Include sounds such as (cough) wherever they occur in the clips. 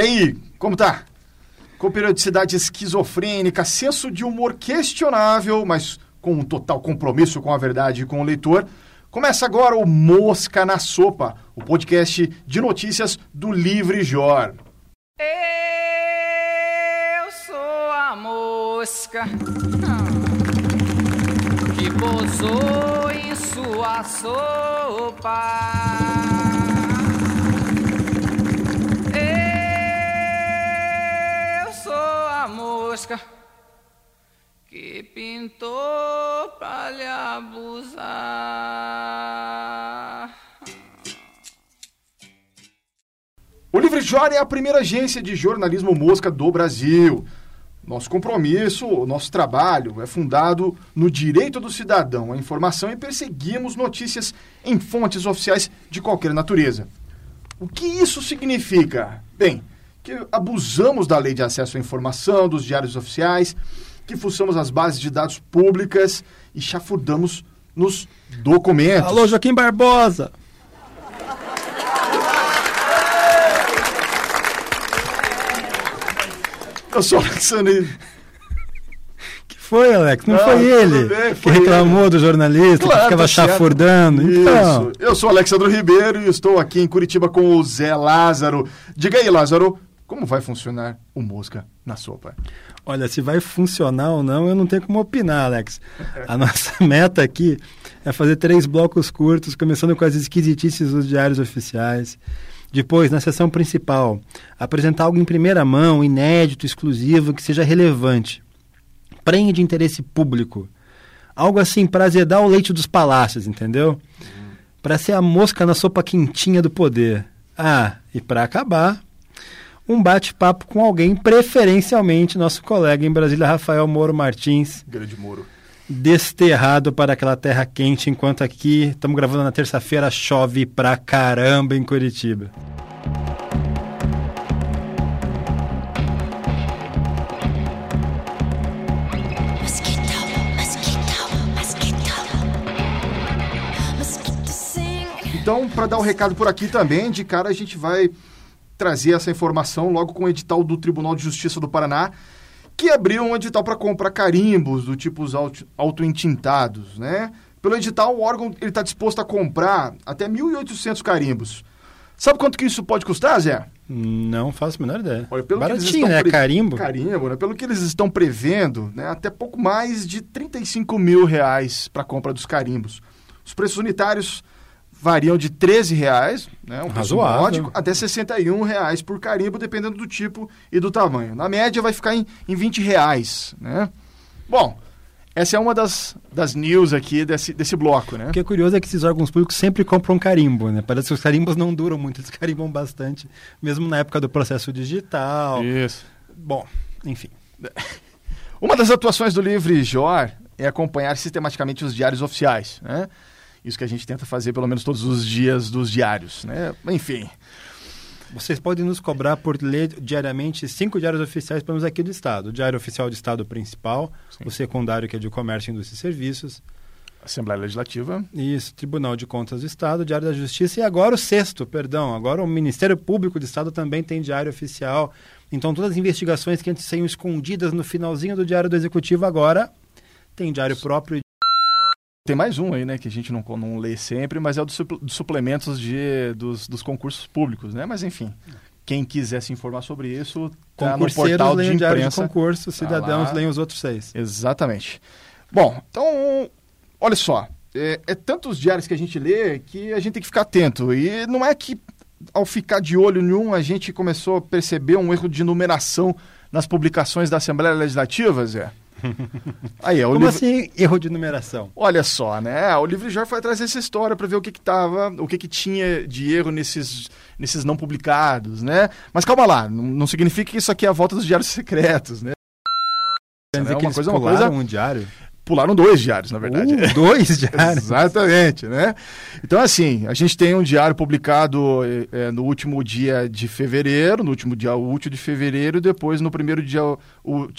E aí, como tá? Com periodicidade esquizofrênica, senso de humor questionável, mas com um total compromisso com a verdade e com o leitor, começa agora o Mosca na Sopa, o podcast de notícias do Livre Jor. Eu sou a mosca que pousou em sua sopa. Mosca que pintou pra lhe abusar. O Livre Jor é a primeira agência de jornalismo mosca do Brasil. Nosso compromisso, nosso trabalho é fundado no direito do cidadão à informação e perseguimos notícias em fontes oficiais de qualquer natureza. O que isso significa? Bem, que abusamos da lei de acesso à informação, dos diários oficiais, que fuçamos as bases de dados públicas e chafurdamos nos documentos. Alô, Joaquim Barbosa! Eu sou o Alexandre. que foi, Alex? Não, Não, foi ele bem, que foi reclamou do jornalista, Claro, que ficava tá chafurdando. Então, Isso. Eu sou o Alexandre Ribeiro e estou aqui em Curitiba com o Zé Lázaro. Diga aí, Lázaro, como vai funcionar o Mosca na sopa? olha, se vai funcionar ou não, eu não tenho como opinar, Alex. A nossa (laughs) meta aqui é fazer três blocos curtos, começando com as esquisitices dos diários oficiais. Depois, na sessão principal, apresentar algo em primeira mão, inédito, exclusivo, que seja relevante. Prenhe de interesse público. Algo assim para azedar o leite dos palácios, entendeu? Para ser a mosca na sopa quentinha do poder. Ah, e para acabar, um bate-papo com alguém, preferencialmente nosso colega em Brasília, Rafael Moro Martins, Grande Moro. desterrado para aquela terra quente, enquanto aqui estamos gravando na terça-feira, chove pra caramba em Curitiba. Então, para dar o recado por aqui também, de cara a gente vai trazer essa informação logo com o edital do Tribunal de Justiça do Paraná, que abriu um edital para comprar carimbos do tipo os auto- auto-entintados, né? Pelo edital, o órgão está disposto a comprar até 1.800 carimbos. Sabe quanto que isso pode custar, Zé? Não faço a menor ideia. Olha, pelo que eles Baratinho, estão né? pre- Carimbo. Carimbo, né? Pelo que eles estão prevendo, né? até pouco mais de 35 mil reais para a compra dos carimbos. Os preços unitários variam de 13 reais, né? um preço Razoável. módico, até 61 reais por carimbo, dependendo do tipo e do tamanho. Na média vai ficar em, em 20 reais, né? Bom, essa é uma das, das news aqui desse, desse bloco, né? O que é curioso é que esses órgãos públicos sempre compram carimbo, né? Parece que os carimbos não duram muito, eles carimbam bastante, mesmo na época do processo digital. Isso. Bom, enfim. (laughs) Uma das atuações do Livre Jor é acompanhar sistematicamente os diários oficiais, né? Isso que a gente tenta fazer pelo menos todos os dias dos diários, né? Enfim, Vocês podem nos cobrar por ler diariamente cinco diários oficiais, pelo menos aqui do Estado. O Diário Oficial do Estado principal, Sim. o secundário, que é de Comércio, Indústria e Serviços, Assembleia Legislativa. isso, Tribunal de Contas do Estado, Diário da Justiça e agora o sexto, perdão, agora o Ministério Público do Estado também tem diário oficial. Então todas as investigações que antes saíam escondidas no finalzinho do Diário do Executivo agora tem diário próprio. Tem mais um aí, né, que a gente não, não lê sempre, mas é o dos, supl- dos suplementos de, dos, dos concursos públicos, né? Mas enfim, quem quiser se informar sobre isso, tá no portal de diário de imprensa. concurso, cidadãos lá. leem os outros seis. Exatamente. Bom, então, olha só. É, é tantos diários que a gente lê que a gente tem que ficar atento. E não é que ao ficar de olho em um a gente começou a perceber um erro de numeração nas publicações da Assembleia Legislativa, Zé. (laughs) Aí, é o Como livro... assim erro de numeração? Olha só, né? O Livre Jor foi atrás dessa história para ver o que que tava, o que que tinha de erro nesses, nesses não publicados, né? Mas calma lá, não, não significa que isso aqui é a volta dos diários secretos, né? Quer dizer É que uma eles coisa- uma coisa- um diário? Pularam dois diários, na verdade. Uh, dois (laughs) diários? Exatamente, né? Então, assim, a gente tem um diário publicado eh, no último dia de fevereiro, no último dia útil de fevereiro, e depois no primeiro dia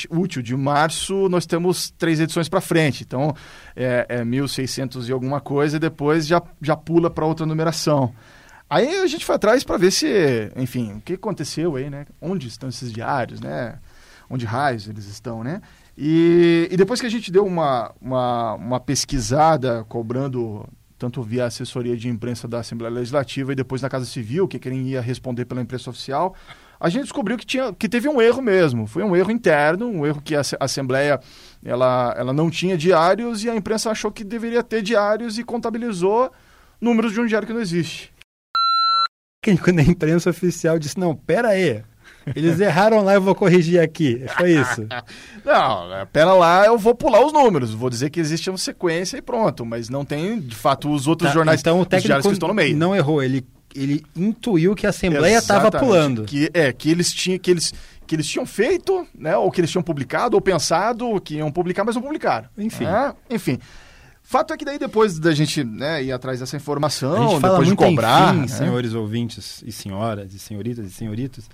útil de março, nós temos três edições para frente. Então, é, é 1600 e alguma coisa, e depois já, já pula para outra numeração. Aí a gente foi atrás para ver se, enfim, o que aconteceu aí, né? Onde estão esses diários, né? Onde raios eles estão, né? E, e depois que a gente deu uma, uma, uma pesquisada cobrando tanto via assessoria de imprensa da Assembleia Legislativa e depois na Casa Civil, que quem ia responder pela imprensa oficial, a gente descobriu que, tinha, que teve um erro mesmo. Foi um erro interno, um erro que a Asse- a Assembleia ela, ela não tinha diários e a imprensa achou que deveria ter diários e contabilizou números de um diário que não existe. (laughs) Quando a imprensa oficial disse, não, pera aí, eles erraram lá, eu vou corrigir aqui. Foi isso. (laughs) Não, pera lá, eu vou pular os números. Vou dizer que existe uma sequência e pronto. Mas não tem, de fato, os outros Tá, jornais, então o técnico que estão no meio. não errou, ele, ele intuiu que a Assembleia estava pulando. Que, é, que eles, tinham, que, eles, que eles tinham feito, né? Ou que eles tinham publicado, ou pensado que iam publicar, mas não publicaram. Enfim. né? Enfim. Fato é que daí depois da gente né, ir atrás dessa informação, A gente fala depois de cobrar. enfim, né? senhores ouvintes e senhoras, e senhoritas e senhoritas,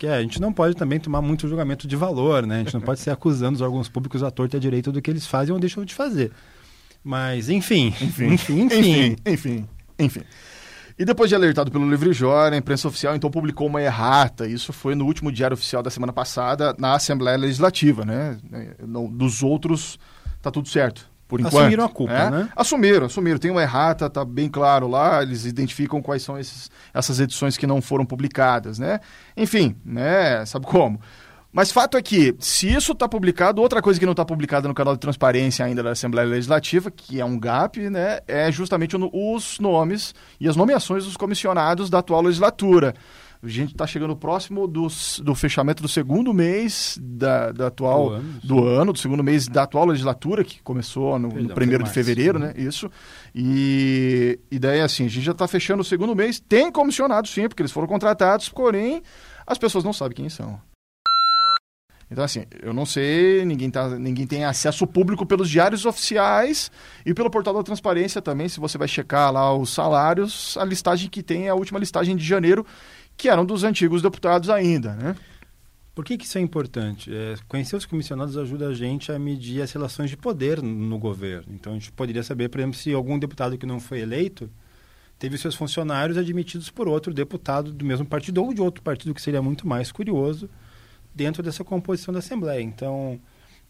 que a gente não pode também tomar muito julgamento de valor, né? A gente não pode ser acusando os órgãos públicos à torta e à direita do que eles fazem ou deixam de fazer. Mas, enfim, enfim, (laughs) enfim, enfim, enfim, enfim. E depois de alertado pelo Livre Jora, a imprensa oficial então publicou uma errata. Isso foi no último diário oficial da semana passada na Assembleia Legislativa, né? Dos outros tá tudo certo. Por enquanto. Assumiram a culpa, né? Assumiram, assumiram. Tem uma errata, tá bem claro lá. Eles identificam quais são esses, essas edições que não foram publicadas, né? Enfim, né? Sabe como? Mas fato é que, se isso está publicado, outra coisa que não está publicada no canal de transparência ainda da Assembleia Legislativa, que é um gap, né, é justamente os nomes e as nomeações dos comissionados da atual legislatura. A gente está chegando próximo dos- do fechamento do segundo mês da, da atual Do ano. do ano, do segundo mês da atual legislatura, que começou no, Perdão, no primeiro de fevereiro, né? Isso. E, e daí, assim, a gente já está fechando o segundo mês. Tem comissionados, sim, porque eles foram contratados, porém, as pessoas não sabem quem são. Então, assim, eu não sei, ninguém, tá, ninguém tem acesso público pelos diários oficiais e pelo portal da transparência também, se você vai checar lá os salários, a listagem que tem é a última listagem de janeiro, que eram dos antigos deputados ainda, né? Por que, que isso é importante? É, conhecer os comissionados ajuda a gente a medir as relações de poder no governo. Então, a gente poderia saber, por exemplo, se algum deputado que não foi eleito teve seus funcionários admitidos por outro deputado do mesmo partido ou de outro partido, que seria muito mais curioso, dentro dessa composição da Assembleia. Então,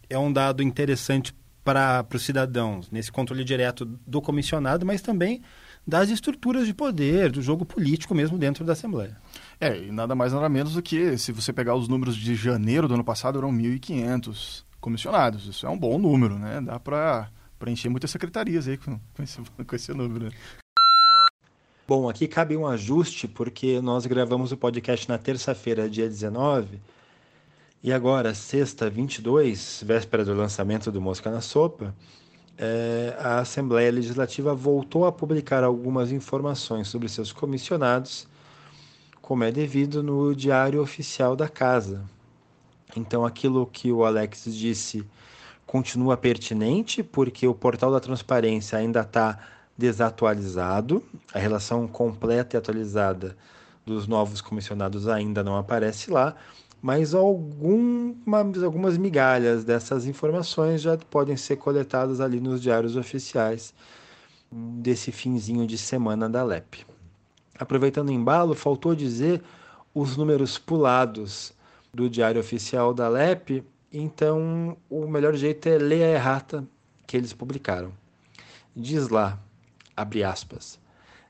é um dado interessante para os cidadãos, nesse controle direto do comissionado, mas também das estruturas de poder, do jogo político mesmo dentro da Assembleia. É, e nada mais nada menos do que, se você pegar os números de janeiro do ano passado, eram 1.500 comissionados. Isso é um bom número, né? Dá para preencher muitas secretarias aí com, com, esse, (laughs) com esse número. né? Bom, aqui cabe um ajuste, porque nós gravamos o podcast na terça-feira, dia 19, e agora, sexta, 22, véspera do lançamento do Mosca na Sopa, eh, a Assembleia Legislativa voltou a publicar algumas informações sobre seus comissionados, como é devido no Diário Oficial da Casa. Então, aquilo que o Alex disse continua pertinente, porque o portal da transparência ainda está desatualizado, a relação completa e atualizada dos novos comissionados ainda não aparece lá, mas algumas, algumas migalhas dessas informações já podem ser coletadas ali nos diários oficiais desse finzinho de semana da LEP. Aproveitando o embalo, faltou dizer os números pulados do Diário Oficial da LEP, então o melhor jeito é ler a errata que eles publicaram. Diz lá, abre aspas,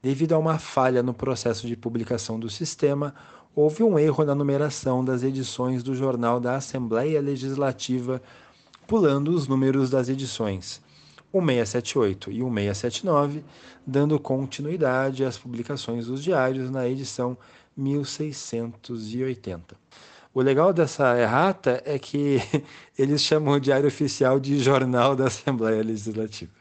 devido a uma falha no processo de publicação do sistema, houve um erro na numeração das edições do Jornal da Assembleia Legislativa, pulando os números das edições 1678 e 1679, dando continuidade às publicações dos diários na edição 1680. O legal dessa errata é que (laughs) eles chamam o Diário Oficial de Jornal da Assembleia Legislativa.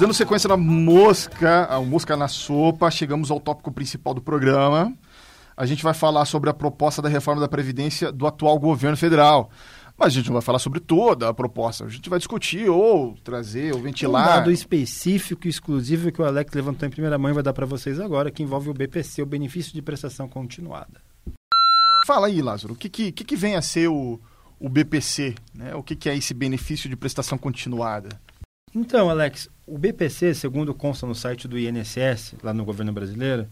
Dando sequência na mosca, a mosca na sopa, chegamos ao tópico principal do programa. A gente vai falar sobre a proposta da reforma da Previdência do atual governo federal. Mas a gente não vai falar sobre toda a proposta. A gente vai discutir ou trazer ou Um ventilar. dado específico e exclusivo que o Alex levantou em primeira mão e vai dar para vocês agora, que envolve o BPC, o benefício de prestação continuada. fala aí, Lázaro, o que, que, que que vem a ser o, o BPC? Né? O que, que é esse benefício de prestação continuada? Então, Alex, o BPC, segundo consta no site do INSS, lá no governo brasileiro,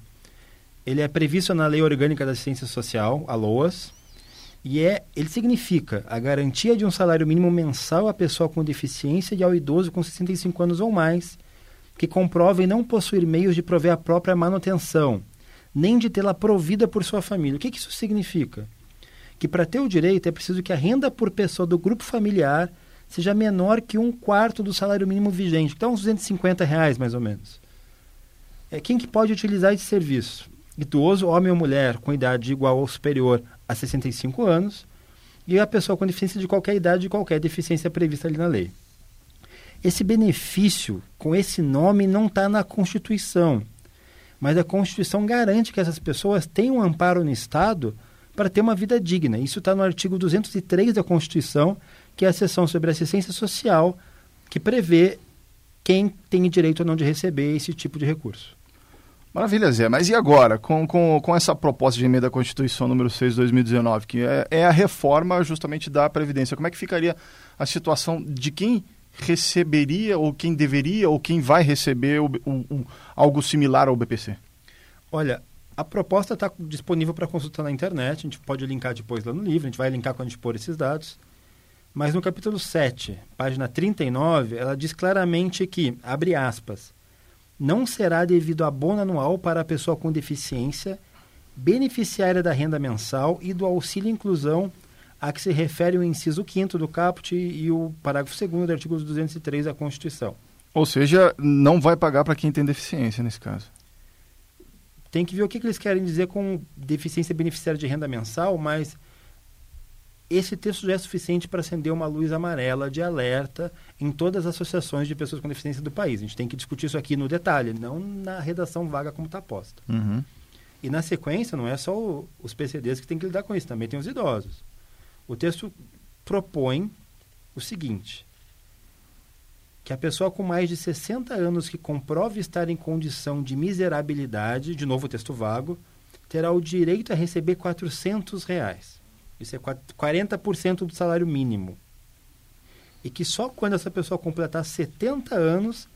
ele é previsto na Lei Orgânica da Assistência Social, a LOAS, e é, ele significa a garantia de um salário mínimo mensal à pessoa com deficiência e ao idoso com 65 anos ou mais, que comprovem não possuir meios de prover a própria manutenção, nem de tê-la provida por sua família. O que, que isso significa? Que para ter o direito é preciso que a renda por pessoa do grupo familiar seja menor que um quarto do salário mínimo vigente, dá uns 250 reais mais ou menos. É, quem que pode utilizar esse serviço? Idoso, homem ou mulher, com idade igual ou superior a 65 anos, e a pessoa com deficiência de qualquer idade e qualquer deficiência prevista ali na lei. Esse benefício, com esse nome, não está na Constituição, mas a Constituição garante que essas pessoas tenham um amparo no Estado para ter uma vida digna. Isso está no artigo 203 da Constituição, que é a seção sobre assistência social, que prevê quem tem direito ou não de receber esse tipo de recurso. Maravilha, Zé. Mas e agora, com, com, com essa proposta de emenda à Constituição número 6 de 2019, que é, é a reforma justamente da Previdência, como é que ficaria a situação de quem receberia, ou quem deveria, ou quem vai receber o, o, o- algo similar ao BPC? Olha, a proposta está disponível para consulta na internet, a gente pode linkar depois lá no livro, a gente vai linkar quando a gente pôr esses dados. Mas no capítulo 7, página 39, ela diz claramente que, abre aspas, não será devido abono anual para a pessoa com deficiência, beneficiária da renda mensal e do auxílio inclusão a que se refere o inciso 5 do caput e o parágrafo 2 do artigo 203 da Constituição. Ou seja, não vai pagar para quem tem deficiência nesse caso. tem que ver o que, que eles querem dizer com deficiência beneficiária de renda mensal, mas esse texto já é suficiente para acender uma luz amarela de alerta em todas as associações de pessoas com deficiência do país. A gente tem que discutir isso aqui no detalhe, não na redação vaga como está posta. Uhum. E na sequência, não é só o- os PCDs que tem que lidar com isso, também tem os idosos. O texto propõe o seguinte: que a pessoa com mais de 60 anos que comprove estar em condição de miserabilidade, de novo texto vago, terá o direito a receber 400 reais. Isso é quat- 40% do salário mínimo. E que só quando essa pessoa completar 70 anos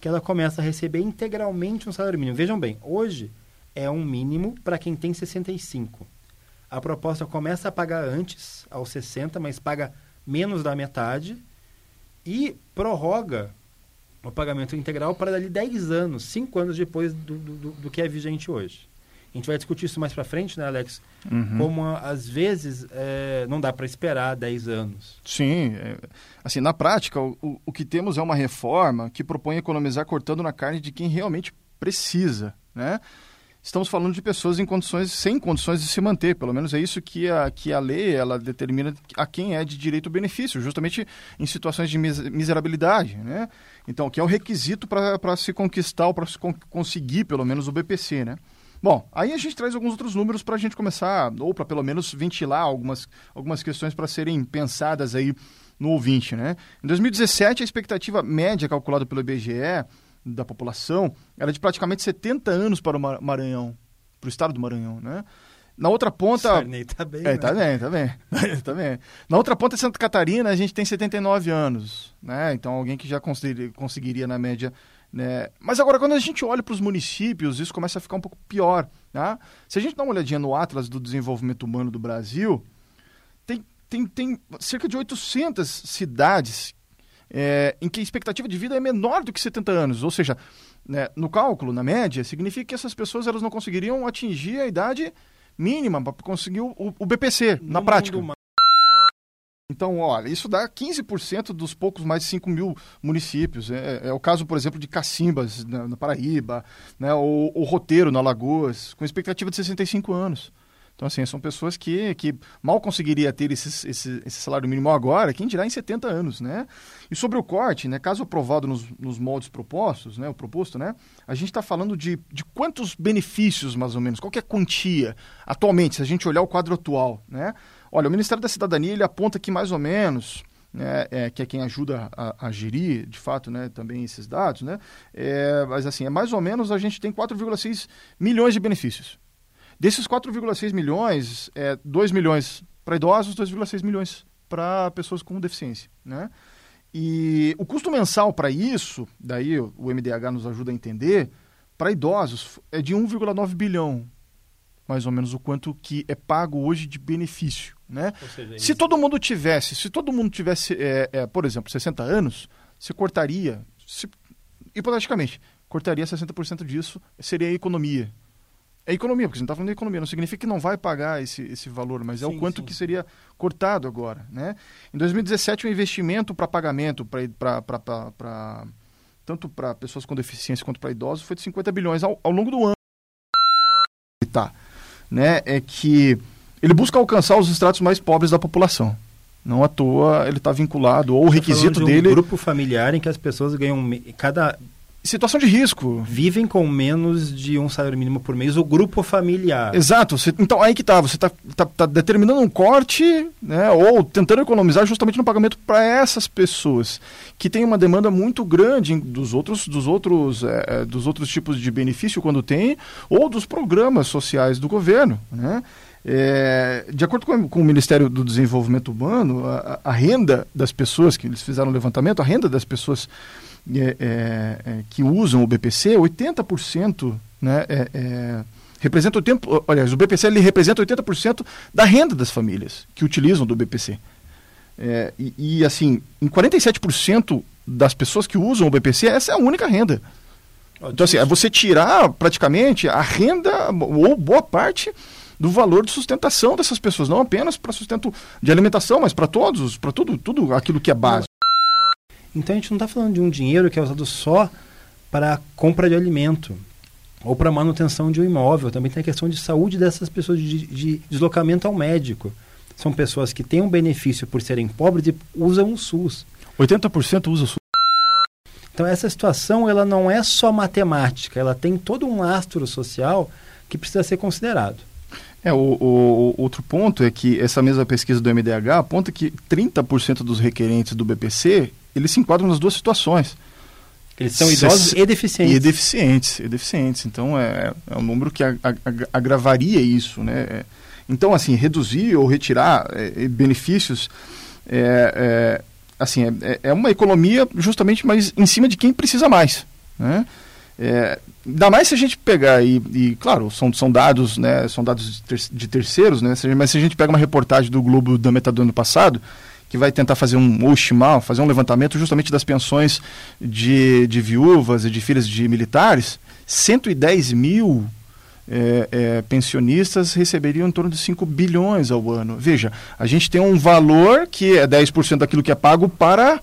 que ela começa a receber integralmente um salário mínimo. Vejam bem, hoje é um mínimo para quem tem 65. A proposta começa a pagar antes, aos 60, mas paga menos da metade e prorroga o pagamento integral para dali 10 anos, 5 anos depois do, do- do que é vigente hoje. A gente vai discutir isso mais para frente, né, Alex? Uhum. Como às vezes é, não dá para esperar 10 anos. Sim, é, assim, na prática, o, o- o que temos é uma reforma que propõe economizar cortando na carne de quem realmente precisa, né? Estamos falando de pessoas em condições, sem condições de se manter, pelo menos é isso que a, que a lei ela determina a quem é de direito ao benefício, justamente em situações de mis- miserabilidade, né? Então, que é o requisito para se conquistar ou para se con- conseguir, pelo menos, o BPC, né? Bom, aí a gente traz alguns outros números para a gente começar, ou para pelo menos ventilar algumas, algumas questões para serem pensadas aí no ouvinte, né? Em 2017, a expectativa média calculada pelo IBGE da população era de praticamente 70 anos para o Mar- Maranhão, para o estado do Maranhão, né? Na outra ponta... Sarney tá bem, É, né? tá bem, tá bem. (laughs) tá bem. Na outra ponta, Santa Catarina, a gente tem 79 anos, né? Então, alguém que já conseguiria na média, né? Mas agora, quando a gente olha para os municípios, isso começa a ficar um pouco pior, tá? Se a gente dá uma olhadinha no Atlas do Desenvolvimento Humano do Brasil, tem, tem, tem cerca de 800 cidades é, em que a expectativa de vida é menor do que 70 anos. Ou seja, né, no cálculo, na média, significa que essas pessoas elas não conseguiriam atingir a idade mínima para conseguir o, o BPC, na No prática. Então, olha, isso dá 15% dos poucos mais de 5 mil municípios. É, é o caso, por exemplo, de Cacimbas, na, Paraíba, né, ou Roteiro, na Alagoas, com expectativa de 65 anos. Então, assim, são pessoas que, que mal conseguiria ter esses- esse, esse salário mínimo agora, quem dirá em 70 anos, né? E sobre o corte, né, caso aprovado nos, nos moldes propostos, né, o proposto, né, a gente está falando de, de quantos benefícios, mais ou menos, qual é a quantia atualmente, se a gente olhar o quadro atual, né? Olha, o Ministério da Cidadania, ele aponta que mais ou menos, né, é, que é quem ajuda a, a gerir, de fato, né, também esses dados, né? É, mas assim, é mais ou menos a gente tem 4,6 milhões de benefícios. Desses 4,6 milhões, é, 2 milhões para idosos, 2,6 milhões para pessoas com deficiência, né? E o custo mensal para isso, daí o MDH nos ajuda a entender, para idosos é de 1,9 bilhão, mais ou menos o quanto que é pago hoje de benefício, né? Se todo mundo tivesse, se todo mundo tivesse, é, é, por exemplo, 60 anos, você cortaria, se- hipoteticamente, cortaria 60% disso, seria a economia. É economia, porque você não está falando de economia, não significa que não vai pagar esse, esse valor, mas é o Sim, quanto sim. que seria cortado agora. Né? Em 2017, o investimento para pagamento, pra- tanto para pessoas com deficiência quanto para idosos, foi de 50 bilhões ao, ao longo do ano. Tá, né? É que ele busca alcançar os estratos mais pobres da população. Não à toa ele está vinculado, ou o Tá requisito de um dele, grupo familiar em que as pessoas ganham cada situação de risco. vivem com menos de um salário mínimo por mês o grupo familiar. Exato. então, aí que tá. Você tá, tá, tá determinando um corte, né? Ou tentando economizar justamente no pagamento para essas pessoas que têm uma demanda muito grande dos outros, dos outros, é, é, dos outros tipos de benefício quando tem, ou dos programas sociais do governo, né? É, de acordo com, com o Ministério do Desenvolvimento Humano, a, a- renda das pessoas, que eles fizeram um levantamento, a renda das pessoas é, é, é, que usam o BPC, 80% né, é, é, representa o tempo. Aliás, o BPC ele representa 80% da renda das famílias que utilizam do BPC. E, e, assim, em 47% das pessoas que usam o BPC, essa é a única renda. Então, assim, é você tirar praticamente a renda, ou boa parte do valor de sustentação dessas pessoas, não apenas para sustento de alimentação, mas para todos, para tudo, tudo aquilo que é básico. Então a gente não está falando de um dinheiro que é usado só para compra de alimento ou para manutenção de um imóvel. Também tem a questão de saúde dessas pessoas, de, de deslocamento ao médico. São pessoas que têm um benefício por serem pobres e usam o SUS. 80% usa o SUS. Então essa situação ela não é só matemática, ela tem todo um lastro social que precisa ser considerado. É, o, o- outro ponto é que essa mesma pesquisa do MDH aponta que 30% dos requerentes do BPC, eles se enquadram nas duas situações. Eles são idosos e deficientes. E deficientes, e deficientes. Então é, é um número que agravaria isso, né? É, Então, assim, reduzir ou retirar é, benefícios é, é, assim, é- é, é uma economia justamente mais em cima de quem precisa mais, né? É, ainda mais se a gente pegar e, e, claro, são, são dados, né, são dados de, ter- de terceiros, né, se- mas se a gente pega uma reportagem do Globo da metade do ano passado, que vai tentar fazer um, ou fazer um levantamento justamente das pensões de, de viúvas e de filhas de militares, 110 mil é, é, pensionistas receberiam em torno de 5 bilhões ao ano. Veja, a gente tem um valor que é 10% daquilo que é pago para,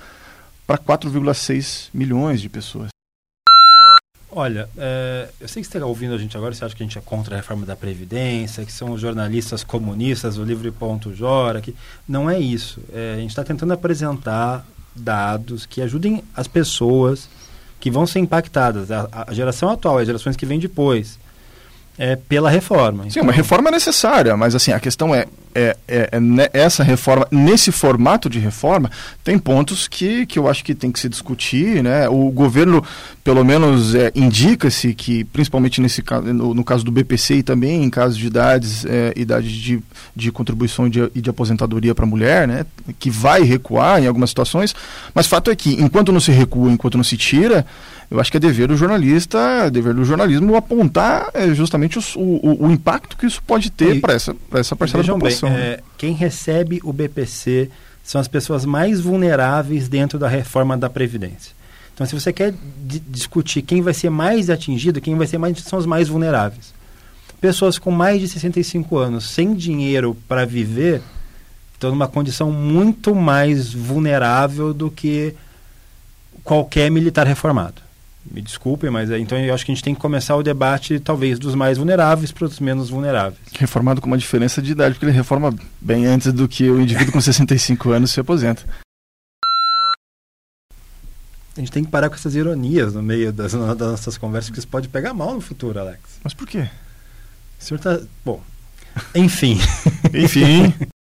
para 4,6 milhões de pessoas. Olha, é, eu sei que você está ouvindo a gente agora, você acha que a gente é contra a reforma da Previdência, que são os jornalistas comunistas do Livre Ponto Jora, que não é isso. É, a gente está tentando apresentar dados que ajudem as pessoas que vão ser impactadas, a, a geração atual, as gerações que vêm depois, é, pela reforma. Sim, uma reforma é necessária, mas assim, a questão é, é, é- é essa reforma, nesse formato de reforma, tem pontos que, que eu acho que tem que se discutir, né? O governo, pelo menos, é, indica-se que, principalmente nesse caso, no, no caso do BPC e também em casos de idades, é, idade de, de contribuição e de, de aposentadoria para a mulher, né? Que vai recuar em algumas situações, mas fato é que, enquanto não se recua, enquanto não se tira, eu acho que é dever do jornalista, é dever do jornalismo apontar é, justamente os- o, o- o impacto que isso pode ter para essa, pra essa parcela da Vejam bem, população. né? é, quem recebe o BPC são as pessoas mais vulneráveis dentro da reforma da Previdência. Então, se você quer di- discutir quem vai ser mais atingido, quem vai ser mais são os mais vulneráveis. Pessoas com mais de 65 anos, sem dinheiro para viver, estão numa condição muito mais vulnerável do que qualquer militar reformado. Me desculpem, mas é, então eu acho que a gente tem que começar o debate, talvez, dos mais vulneráveis para os menos vulneráveis. Reformado com uma diferença de idade, porque ele reforma bem antes do que o indivíduo com 65 anos se aposenta. A gente tem que parar com essas ironias no meio das, das nossas conversas, porque isso pode pegar mal no futuro, Alex. Mas por quê? O senhor tá. Bom. Enfim. Enfim, (laughs)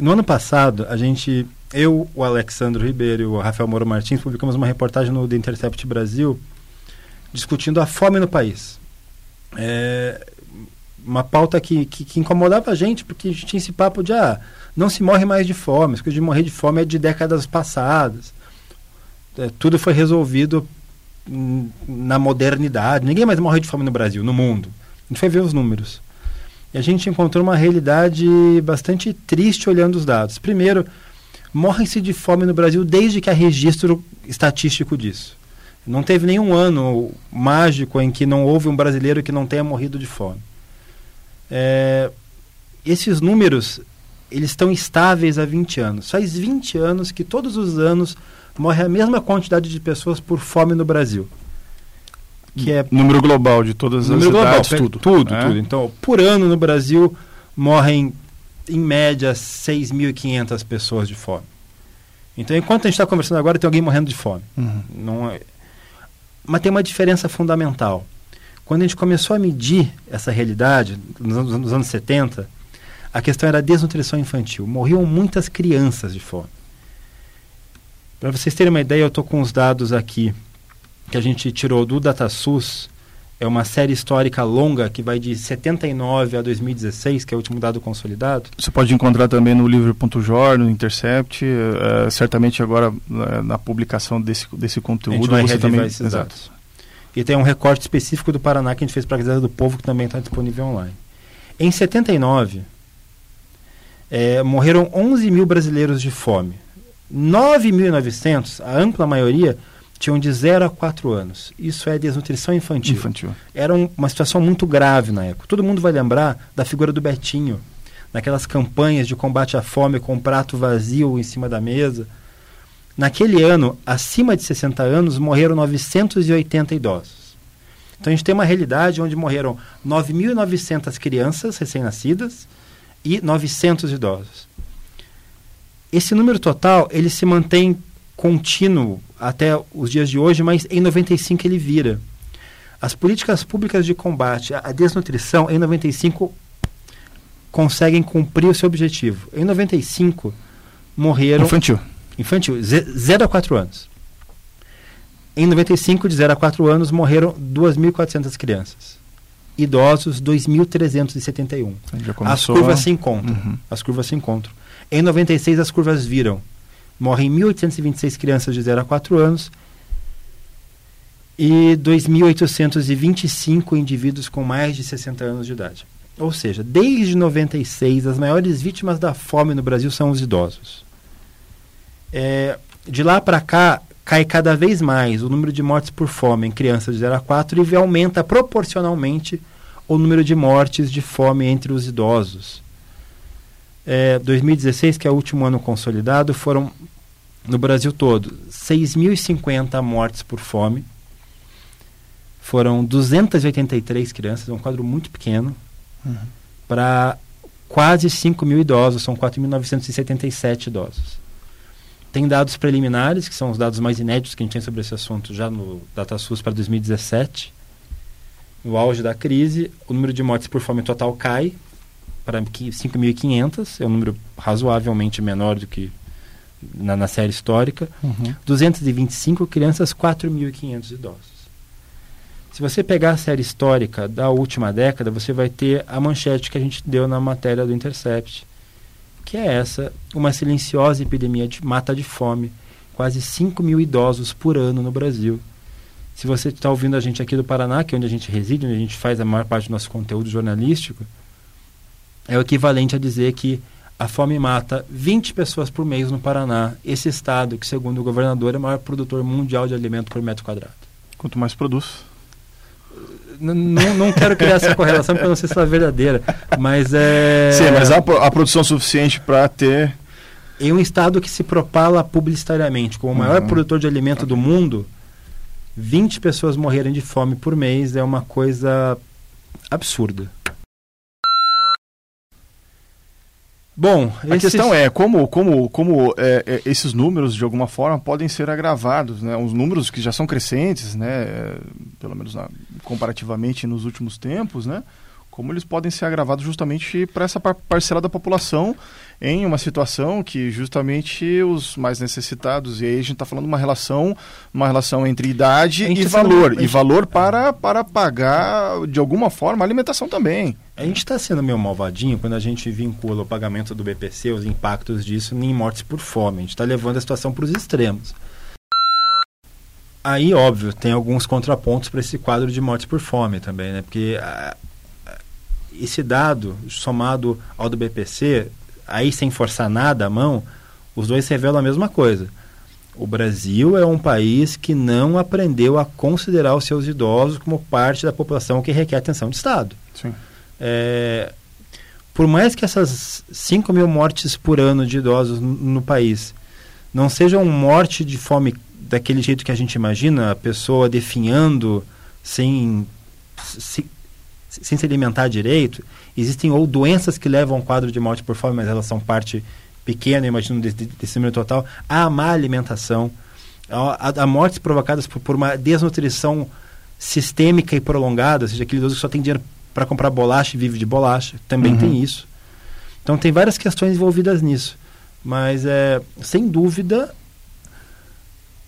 No ano passado, a gente. Eu, o Alexandro Ribeiro e o Rafael Moro Martins publicamos uma reportagem no The Intercept Brasil discutindo a fome no país. é, uma pauta que, que, que incomodava a gente, porque a gente tinha esse papo de, ah, não se morre mais de fome, as coisas de morrer de fome é de décadas passadas. É, tudo foi resolvido na modernidade. Ninguém mais morre de fome no Brasil, no mundo. A gente foi ver os números. E a gente encontrou uma realidade bastante triste olhando os dados. Primeiro, morrem-se de fome no Brasil desde que há registro estatístico disso. Não teve nenhum ano mágico em que não houve um brasileiro que não tenha morrido de fome. É, esses números eles estão estáveis há 20 anos. Faz 20 anos que todos os anos morre a mesma quantidade de pessoas por fome no Brasil. Que é Número global de todas as número global, idades, tudo. Tudo, É? tudo. Então, por ano no Brasil morrem em média 6.500 pessoas de fome. Então, enquanto a gente está conversando agora, tem alguém morrendo de fome. Uhum. Não é... Mas tem uma diferença fundamental. Quando a gente começou a medir essa realidade, nos anos, nos anos 70, a questão era a desnutrição infantil. Morriam muitas crianças de fome. Para vocês terem uma ideia, eu estou com os dados aqui que a gente tirou do DataSUS. É uma série histórica longa que vai de 79 a 2016, que é o último dado consolidado. Você pode encontrar também no livro.jor, no Intercept, eh, certamente agora eh, na publicação desse, desse A conteúdo gente vai você também. esses Exato. dados. E tem um recorte específico do Paraná que a gente fez para a Gazeta do Povo, que também está disponível online. Em 79, eh, morreram 11 mil brasileiros de fome. 9.900, a ampla maioria, tinham de 0 a 4 anos. Isso é desnutrição infantil. Infantil. Era um- uma situação muito grave na época. Todo mundo vai lembrar da figura do Betinho, naquelas campanhas de combate à fome com um prato vazio em cima da mesa. Naquele ano, acima de 60 anos, morreram 980 idosos. Então a gente tem uma realidade onde morreram 9.900 crianças recém-nascidas e 900 idosos. Esse número total, ele se mantém contínuo até os dias de hoje, mas em 95 ele vira. As políticas públicas de combate à desnutrição, em 95, conseguem cumprir o seu objetivo. Em 95, morreram... Infantil. Infantil, 0 a 4 anos. Em 95, de 0 a 4 anos, morreram 2.400 crianças. Idosos, 2.371. Já As curvas a- se encontram. Uhum. As curvas se encontram. Em 96, as curvas viram. Morrem 1.826 crianças de 0 a 4 anos e 2.825 indivíduos com mais de 60 anos de idade. Ou seja, desde 96, as maiores vítimas da fome no Brasil são os idosos. É, de lá para cá, cai cada vez mais o número de mortes por fome em crianças de 0 a 4 e aumenta proporcionalmente o número de mortes de fome entre os idosos. É, 2016, que é o último ano consolidado, foram no Brasil todo 6.050 mortes por fome. Foram 283 crianças, é um quadro muito pequeno, para quase 5 mil idosos, são 4.977 idosos. Tem dados preliminares, que são os dados mais inéditos que a gente tem sobre esse assunto já no DataSUS para 2017. No auge da crise, o número de mortes por fome total cai para 5.500, é um número razoavelmente menor do que na, na série histórica. Uhum. 225 crianças, 4.500 idosos. Se você pegar a série histórica da última década, você vai ter a manchete que a gente deu na matéria do Intercept, que é essa, uma silenciosa epidemia de mata de fome, quase 5 mil idosos por ano no Brasil. Se você está ouvindo a gente aqui do Paraná, que é onde a gente reside, onde a gente faz a maior parte do nosso conteúdo jornalístico, é o equivalente a dizer que a fome mata 20 pessoas por mês no Paraná, esse estado que, segundo o governador, é o maior produtor mundial de alimento por metro quadrado. Quanto mais produz. N- Não, não quero criar essa correlação porque eu não sei se ela é verdadeira, mas é. Sim, mas há, há produção suficiente para ter. Em um estado que se propala publicitariamente como o maior Uhum. produtor de alimento do mundo, 20 pessoas morrerem de fome por mês é uma coisa absurda. Bom, A questão é como, como, como é, é, esses números, de alguma forma, podem ser agravados. Né? Uns números que já são crescentes, né? pelo menos na- comparativamente nos últimos tempos, né? como eles podem ser agravados justamente para essa par- parcela da população em uma situação que justamente os mais necessitados, e aí a gente está falando uma relação, uma relação entre idade e tá valor, e valor para, para pagar, de alguma forma, a alimentação também. A gente está sendo meio malvadinho quando a gente vincula o pagamento do BPC, os impactos disso, em mortes por fome. A gente está levando a situação para os extremos. Aí, óbvio, tem alguns contrapontos para esse quadro de mortes por fome também, né? Porque ah, ah, esse dado, somado ao do BPC, aí sem forçar nada a mão, os dois revelam a mesma coisa. O Brasil é um país que não aprendeu a considerar os seus idosos como parte da população que requer atenção de Estado. Sim. É, por mais que essas 5 mil mortes por ano de idosos no, no país não sejam morte de fome daquele jeito que a gente imagina, a pessoa definhando sem se, sem se alimentar direito, existem ou doenças que levam a um quadro de morte por fome, mas elas são parte pequena, imagino, desse, desse número total, a má alimentação, a, a mortes provocadas por, por uma desnutrição sistêmica e prolongada, ou seja, aquele idoso que só tem dinheiro para comprar bolacha e vive de bolacha, também Uhum. tem isso. Então tem várias questões envolvidas nisso. Mas é, sem dúvida,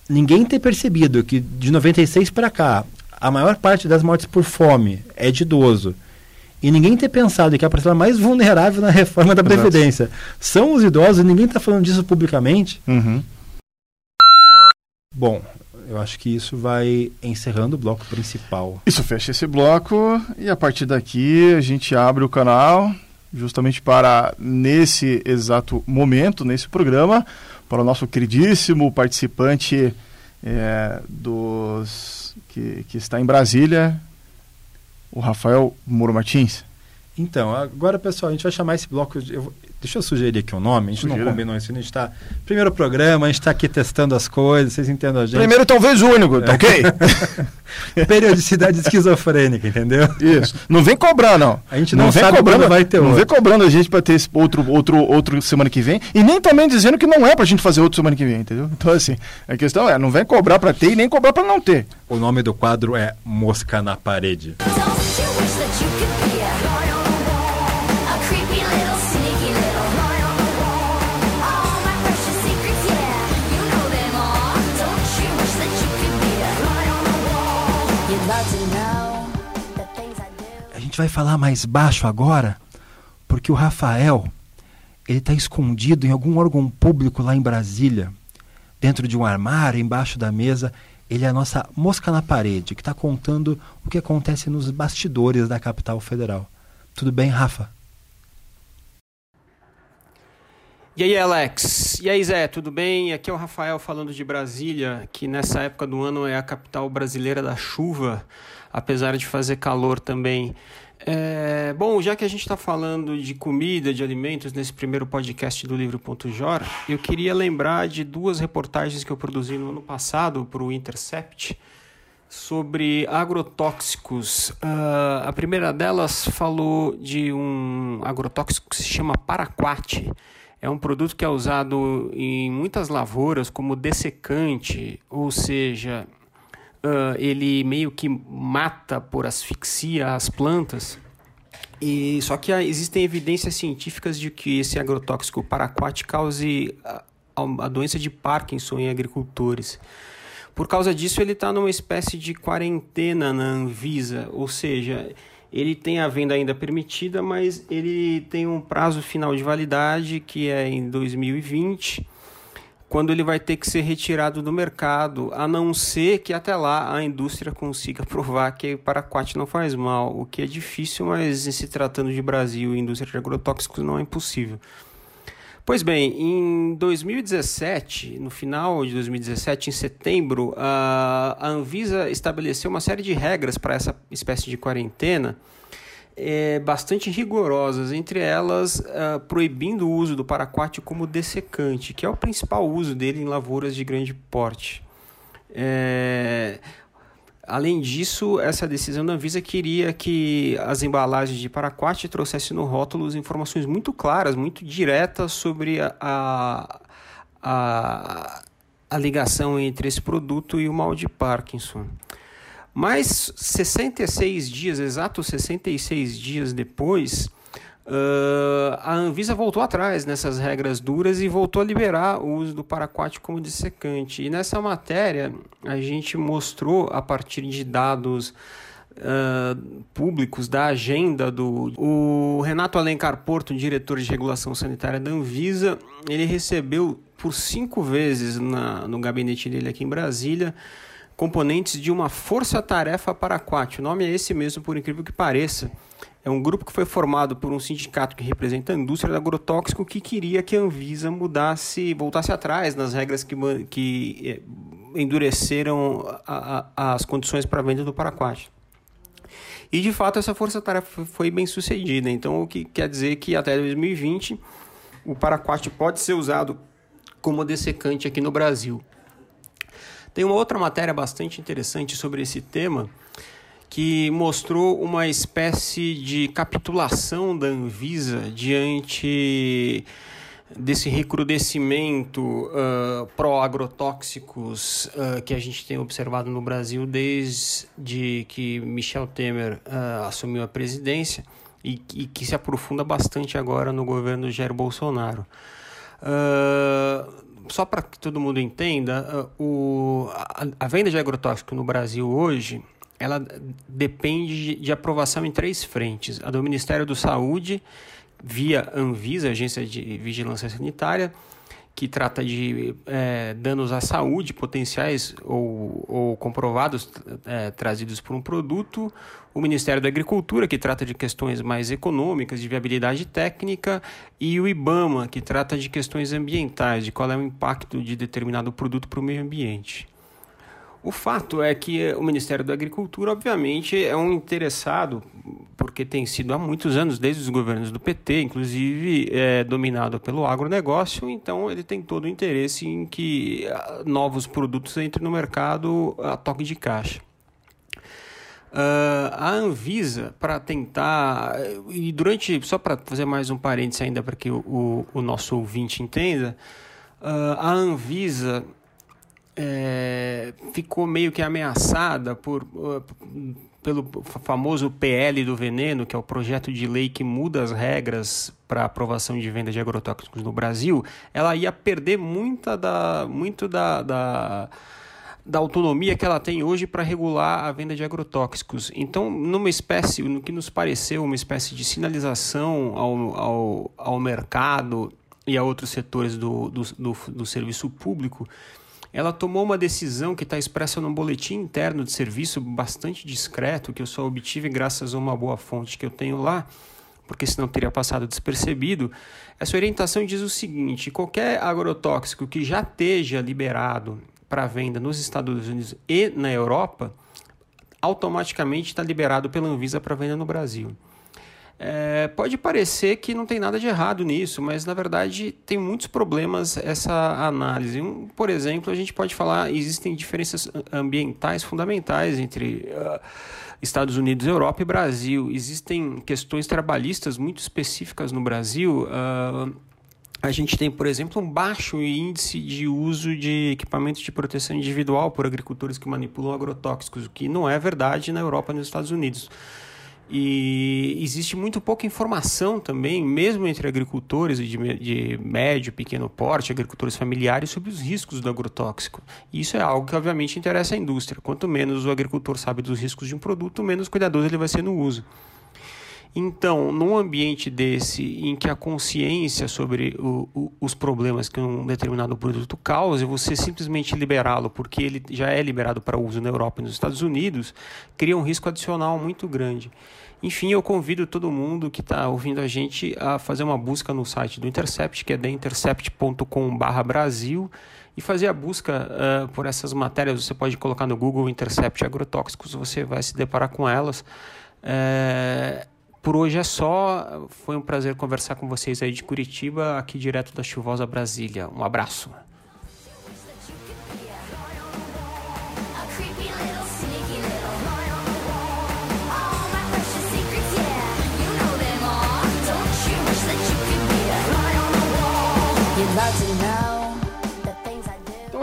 ninguém tem percebido que de 96 para cá, a maior parte das mortes por fome é de idoso. E ninguém ter pensado que a parcela mais vulnerável na reforma da Exato. Previdência são os idosos, e ninguém está falando disso publicamente. Uhum. Bom, eu acho que isso vai encerrando o bloco principal. Isso fecha esse bloco e a partir daqui a gente abre o canal justamente para nesse exato momento, nesse programa, para o nosso queridíssimo participante é, dos que, que está em Brasília, o Rafael Moro Martins. Então, agora, pessoal, a gente vai chamar esse bloco. de- eu deixa eu sugerir aqui o nome. A gente Sugira. não combinou isso. A gente está. Primeiro programa, a gente está aqui testando as coisas, vocês entendem a gente. Primeiro, talvez único, tá ok? (laughs) Periodicidade esquizofrênica, entendeu? Isso. Não vem cobrar, não. A gente não sabe quando vai ter Não outro. vem cobrando a gente para ter esse outro, outro, outro semana que vem. E nem também dizendo que não é pra gente fazer outro semana que vem, entendeu? Então, assim, a questão é, não vem cobrar pra ter e nem cobrar pra não ter. O nome do quadro é Mosca na Parede. Gente vai falar mais baixo agora, porque o Rafael, ele está escondido em algum órgão público lá em Brasília, dentro de um armário, embaixo da mesa. Ele é a nossa mosca na parede, que está contando o que acontece nos bastidores da capital federal. Tudo bem, Rafa? E aí, Alex? E aí, Zé, tudo bem? Aqui é o Rafael falando de Brasília, que nessa época do ano é a capital brasileira da chuva, apesar de fazer calor também. É, bom, já que a gente está falando de comida, de alimentos nesse primeiro podcast do Livro.jor, eu queria lembrar de duas reportagens que eu produzi no ano passado para o Intercept sobre agrotóxicos. Ah, a primeira delas falou de um agrotóxico que se chama paraquat. É um produto que é usado em muitas lavouras como dessecante, ou seja, ah, ele meio que mata por asfixia as plantas. E só que ah, existem evidências científicas de que esse agrotóxico paraquat cause a, a doença de Parkinson em agricultores. Por causa disso, ele está numa espécie de quarentena na Anvisa, ou seja, ele tem a venda ainda permitida, mas ele tem um prazo final de validade que é em 2020, quando ele vai ter que ser retirado do mercado, a não ser que até lá a indústria consiga (laughs) provar que o paraquat não faz mal, o que é difícil, mas se tratando de Brasil e indústria de agrotóxicos não é impossível. Pois bem, em 2017, no final de 2017, em setembro, a Anvisa estabeleceu uma série de regras para essa espécie de quarentena, eh, bastante rigorosas, entre elas ah, proibindo o uso do paraquat como dessecante, que é o principal uso dele em lavouras de grande porte. Eh, Além disso, essa decisão da Anvisa queria que as embalagens de paraquat trouxessem no rótulo informações muito claras, muito diretas sobre a, a, a, a ligação entre esse produto e o mal de Parkinson. Mas 66 dias, exatos 66 dias depois, Ah, a Anvisa voltou atrás nessas regras duras e voltou a liberar o uso do paraquat como dessecante. E nessa matéria a gente mostrou a partir de dados ah, públicos da agenda do o Renato Alencar Porto, diretor de regulação sanitária da Anvisa, ele recebeu por cinco vezes na- no gabinete dele aqui em Brasília componentes de uma força-tarefa paraquat. O nome é esse mesmo, por incrível que pareça. É um grupo que foi formado por um sindicato que representa a indústria do agrotóxico que queria que a Anvisa mudasse, voltasse atrás nas regras que, que eh, endureceram a- a- as condições para a venda do paraquat. E de fato essa força-tarefa foi bem sucedida. Então, o que quer dizer que até 2020 o paraquat pode ser usado como dessecante aqui no Brasil. Tem uma outra matéria bastante interessante sobre esse tema que mostrou uma espécie de capitulação da Anvisa diante desse recrudescimento ah, pró-agrotóxicos ah, que a gente tem observado no Brasil desde que Michel Temer ah, assumiu a presidência e, e que se aprofunda bastante agora no governo Jair Bolsonaro. Ah, só para que todo mundo entenda, ah, o, a, a venda de agrotóxico no Brasil hoje ela depende de, de aprovação em três frentes: a do Ministério da Saúde, via Anvisa, Agência de Vigilância Sanitária, que trata de eh, danos à saúde potenciais ou, ou comprovados eh, trazidos por um produto, o Ministério da Agricultura, que trata de questões mais econômicas, de viabilidade técnica, e o IBAMA, que trata de questões ambientais, de qual é o impacto de determinado produto para o meio ambiente. O fato é que o Ministério da Agricultura, obviamente, é um interessado, porque tem sido há muitos anos, desde os governos do PT, inclusive é, dominado pelo agronegócio, então ele tem todo o interesse em que ah, novos produtos entrem no mercado a toque de caixa. Ah, a Anvisa, para tentar. E durante. Só para fazer mais um parênteses ainda para que o, o, o nosso ouvinte entenda, ah, a Anvisa é, ficou meio que ameaçada por, uh, pelo famoso PL do veneno, que é o projeto de lei que muda as regras para aprovação de venda de agrotóxicos no Brasil, ela ia perder muita da, muito da, da, da autonomia que ela tem hoje para regular a venda de agrotóxicos. Então, numa espécie, no que nos pareceu uma espécie de sinalização ao, ao, ao mercado e a outros setores do, do, do, do serviço público, ela tomou uma decisão que está expressa num boletim interno de serviço bastante discreto, que eu só obtive graças a uma boa fonte que eu tenho lá, porque senão teria passado despercebido. Essa orientação diz o seguinte: qualquer agrotóxico que já esteja liberado para venda nos Estados Unidos e na Europa, automaticamente está liberado pela Anvisa para venda no Brasil. É, pode parecer que não tem nada de errado nisso, mas na verdade tem muitos problemas essa análise. Um, por exemplo, a gente pode falar existem diferenças ambientais fundamentais entre uh, Estados Unidos, Europa e Brasil. Existem questões trabalhistas muito específicas no Brasil. Uh, a gente tem, por exemplo, um baixo índice de uso de equipamentos de proteção individual por agricultores que manipulam agrotóxicos, o que não é verdade na Europa e nos Estados Unidos. E existe muito pouca informação também, mesmo entre agricultores de, de médio, pequeno porte, agricultores familiares, sobre os riscos do agrotóxico. E isso é algo que, obviamente, interessa à indústria. Quanto menos o agricultor sabe dos riscos de um produto, menos cuidadoso ele vai ser no uso. Então, num ambiente desse, em que a consciência sobre o, o, os problemas que um determinado produto causa, você simplesmente liberá-lo porque ele já é liberado para uso na Europa e nos Estados Unidos, cria um risco adicional muito grande. Enfim, eu convido todo mundo que está ouvindo a gente a fazer uma busca no site do Intercept, que é theintercept.com/brasil, e fazer a busca uh, por essas matérias. Você pode colocar no Google Intercept agrotóxicos, você vai se deparar com elas. É... Por hoje é só. Foi um prazer conversar com vocês aí de Curitiba, aqui direto da chuvosa Brasília. Um abraço.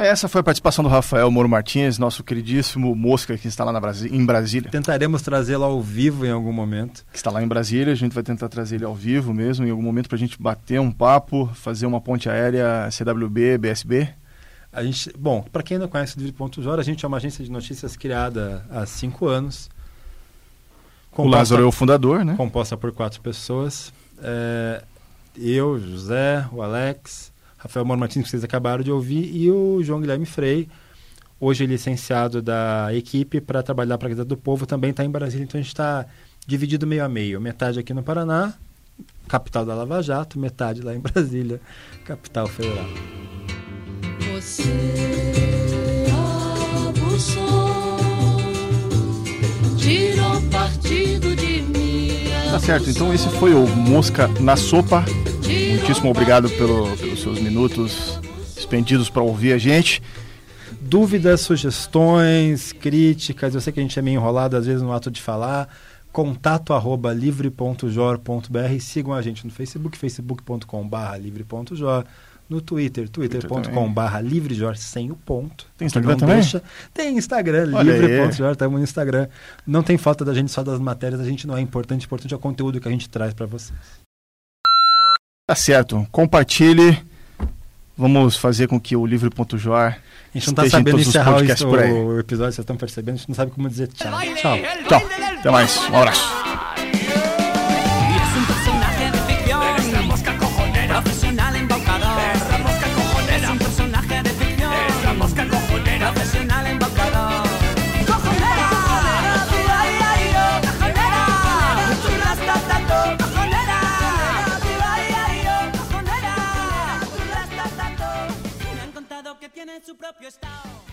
Essa foi a participação do Rafael Moro Martins, nosso queridíssimo Mosca que está lá na Brasi- em Brasília. Tentaremos trazê-lo ao vivo em algum momento. Que está lá em Brasília, a gente vai tentar trazer ele ao vivo mesmo, em algum momento, para a gente bater um papo, fazer uma ponte aérea CWB, BSB. A gente, bom, para quem não conhece o Livre.jor, a gente é uma agência de notícias criada há cinco anos. O Lázaro é o fundador, né? composta por quatro pessoas. É, eu, José, o Alex, Rafael Moro Martins, que vocês acabaram de ouvir, e o João Guilherme Frei, hoje licenciado da equipe para trabalhar para a Gazeta do Povo, também está em Brasília, então a gente está dividido meio a meio. Metade aqui no Paraná, capital da Lava Jato, metade lá em Brasília, capital federal. Você abusou, tirou partido de mim. Tá certo, então esse foi o Mosca na Sopa. Muitíssimo obrigado pelo- pelos seus minutos expendidos para ouvir a gente. Dúvidas, sugestões, críticas, eu sei que a gente é meio enrolado às vezes no ato de falar. Contato arroba livre.jor.br. Sigam a gente no Facebook, facebook.com.br livre.jor. No Twitter, twitter.com.br livrejor sem o ponto. Tem Instagram Não também? deixa- Tem Instagram, livre.jor, estamos no Instagram. Não tem falta da gente só das matérias, a gente não é importante, importante é o conteúdo que a gente traz para vocês. Tá certo, compartilhe. Vamos fazer com que o livre.jor A gente não está esteja em sabendo todos os encerrar o episódio, vocês estão percebendo, a gente não sabe como dizer tchau. Tchau. Tchau, até mais, um abraço. Tiene su propio estado.